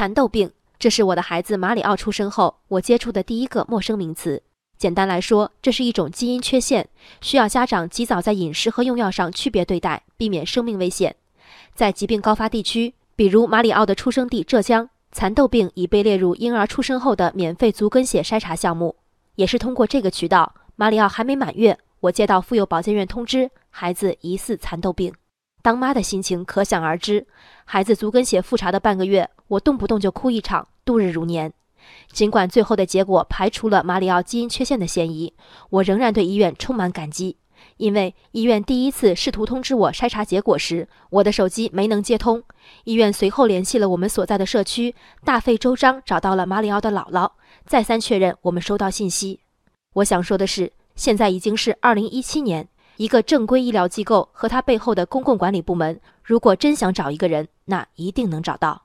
蚕豆病，这是我的孩子马里奥出生后我接触的第一个陌生名词。简单来说，这是一种基因缺陷，需要家长及早在饮食和用药上区别对待，避免生命危险。在疾病高发地区，比如马里奥的出生地浙江，蚕豆病已被列入婴儿出生后的免费足跟血筛查项目。也是通过这个渠道，马里奥还没满月，我接到妇幼保健院通知，孩子疑似蚕豆病。当妈的心情可想而知，孩子足跟血复查的半个月，我动不动就哭一场，度日如年。尽管最后的结果排除了马里奥基因缺陷的嫌疑，我仍然对医院充满感激。因为医院第一次试图通知我筛查结果时，我的手机没能接通。医院随后联系了我们所在的社区，大费周章找到了马里奥的姥姥，再三确认我们收到信息。我想说的是，现在已经是二零一七年，一个正规医疗机构和它背后的公共管理部门，如果真想找一个人，那一定能找到。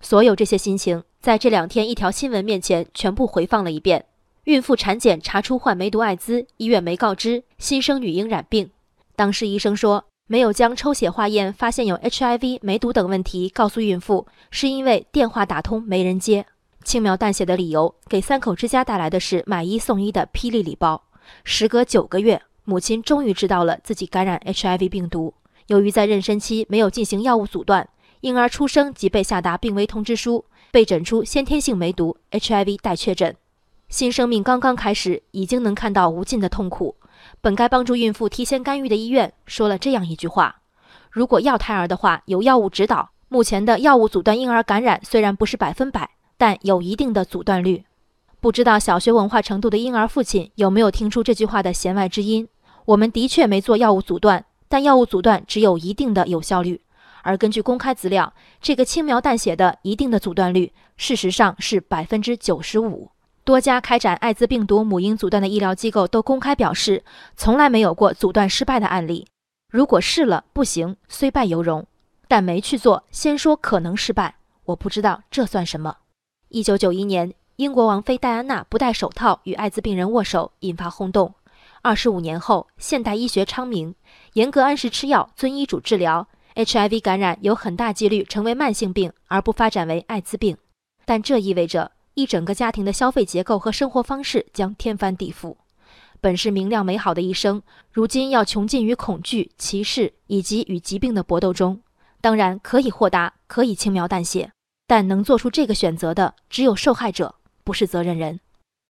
所有这些心情。在这两天，一条新闻面前全部回放了一遍。孕妇产检查出患梅毒艾滋，医院没告知新生女婴染病。当时医生说没有将抽血化验发现有 HIV、梅毒等问题告诉孕妇，是因为电话打通没人接。轻描淡写的理由给三口之家带来的是买一送一的霹雳礼包。时隔九个月，母亲终于知道了自己感染 HIV 病毒。由于在妊娠期没有进行药物阻断，婴儿出生即被下达病危通知书。被诊出先天性梅毒 HIV 待确诊，新生命刚刚开始，已经能看到无尽的痛苦。本该帮助孕妇提前干预的医院说了这样一句话：如果要胎儿的话，有药物指导。目前的药物阻断婴儿感染虽然不是百分百，但有一定的阻断率。不知道小学文化程度的婴儿父亲有没有听出这句话的弦外之音？我们的确没做药物阻断，但药物阻断只有一定的有效率。而根据公开资料，这个轻描淡写的一定的阻断率，事实上是百分之九十五。多家开展艾滋病毒母婴阻断的医疗机构都公开表示，从来没有过阻断失败的案例。如果试了不行，虽败犹荣，但没去做，先说可能失败，我不知道这算什么。一九九一年，英国王妃戴安娜不戴手套与艾滋病人握手，引发轰动。二十五年后，现代医学昌明，严格按时吃药，遵医嘱治疗。HIV 感染有很大几率成为慢性病，而不发展为艾滋病，但这意味着一整个家庭的消费结构和生活方式将天翻地覆。本是明亮美好的一生，如今要穷尽于恐惧、歧视以及与疾病的搏斗中。当然可以豁达，可以轻描淡写，但能做出这个选择的只有受害者，不是责任人。